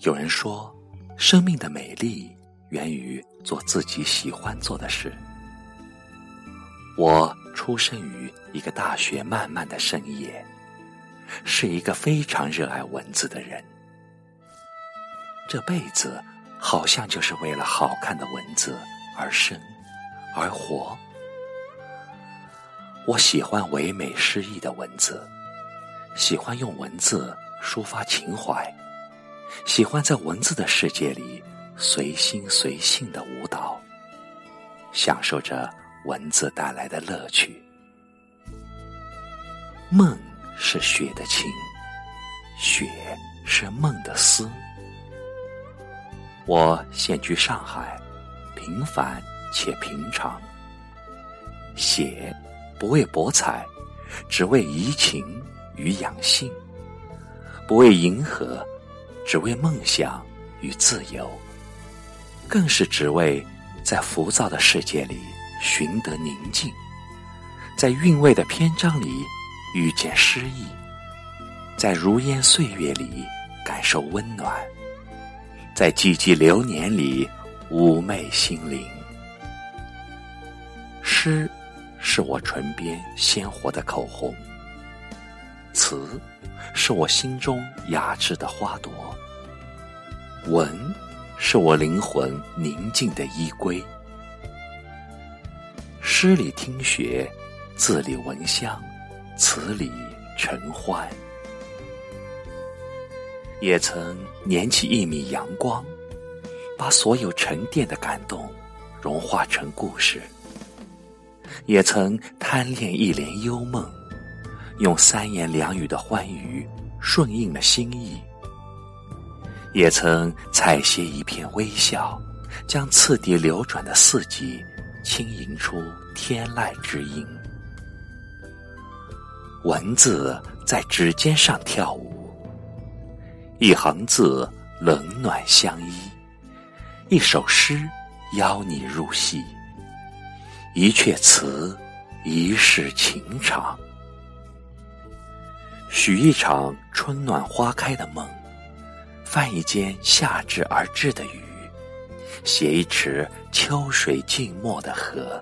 有人说，生命的美丽源于做自己喜欢做的事。我出生于一个大雪漫漫的深夜，是一个非常热爱文字的人。这辈子好像就是为了好看的文字而生而活。我喜欢唯美诗意的文字，喜欢用文字抒发情怀。喜欢在文字的世界里随心随性的舞蹈，享受着文字带来的乐趣。梦是雪的情，雪是梦的思。我现居上海，平凡且平常。写不为博彩，只为怡情与养性，不为迎合。只为梦想与自由，更是只为在浮躁的世界里寻得宁静，在韵味的篇章里遇见诗意，在如烟岁月里感受温暖，在寂寂流年里妩媚心灵。诗是我唇边鲜活的口红，词是我心中雅致的花朵。文，是我灵魂宁静的依归。诗里听雪，字里闻香，词里承欢。也曾捻起一米阳光，把所有沉淀的感动融化成故事；也曾贪恋一帘幽梦，用三言两语的欢愉顺应了心意。也曾采撷一片微笑，将次第流转的四季轻吟出天籁之音。文字在指尖上跳舞，一行字冷暖相依，一首诗邀你入戏，一阙词一世情长，许一场春暖花开的梦。泛一间夏至而至的雨，写一池秋水静默的河，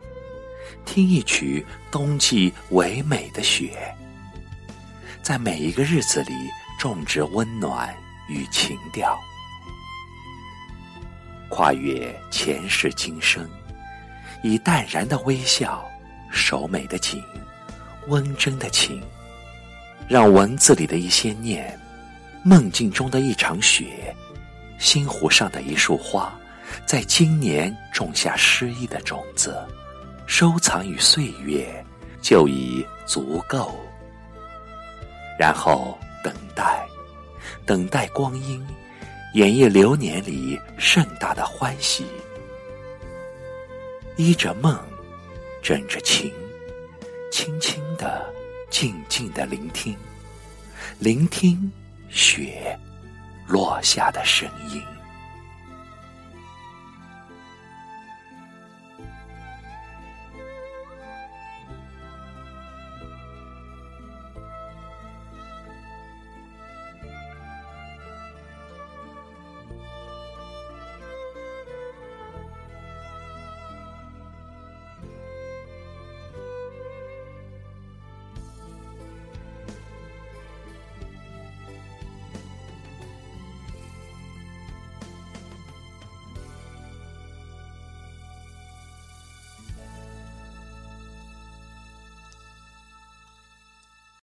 听一曲冬季唯美的雪，在每一个日子里种植温暖与情调，跨越前世今生，以淡然的微笑守美的景，温真的情，让文字里的一些念。梦境中的一场雪，星湖上的一束花，在今年种下诗意的种子，收藏于岁月，就已足够。然后等待，等待光阴，演绎流年里盛大的欢喜，依着梦，枕着情，轻轻的，静静的聆听，聆听。雪落下的声音。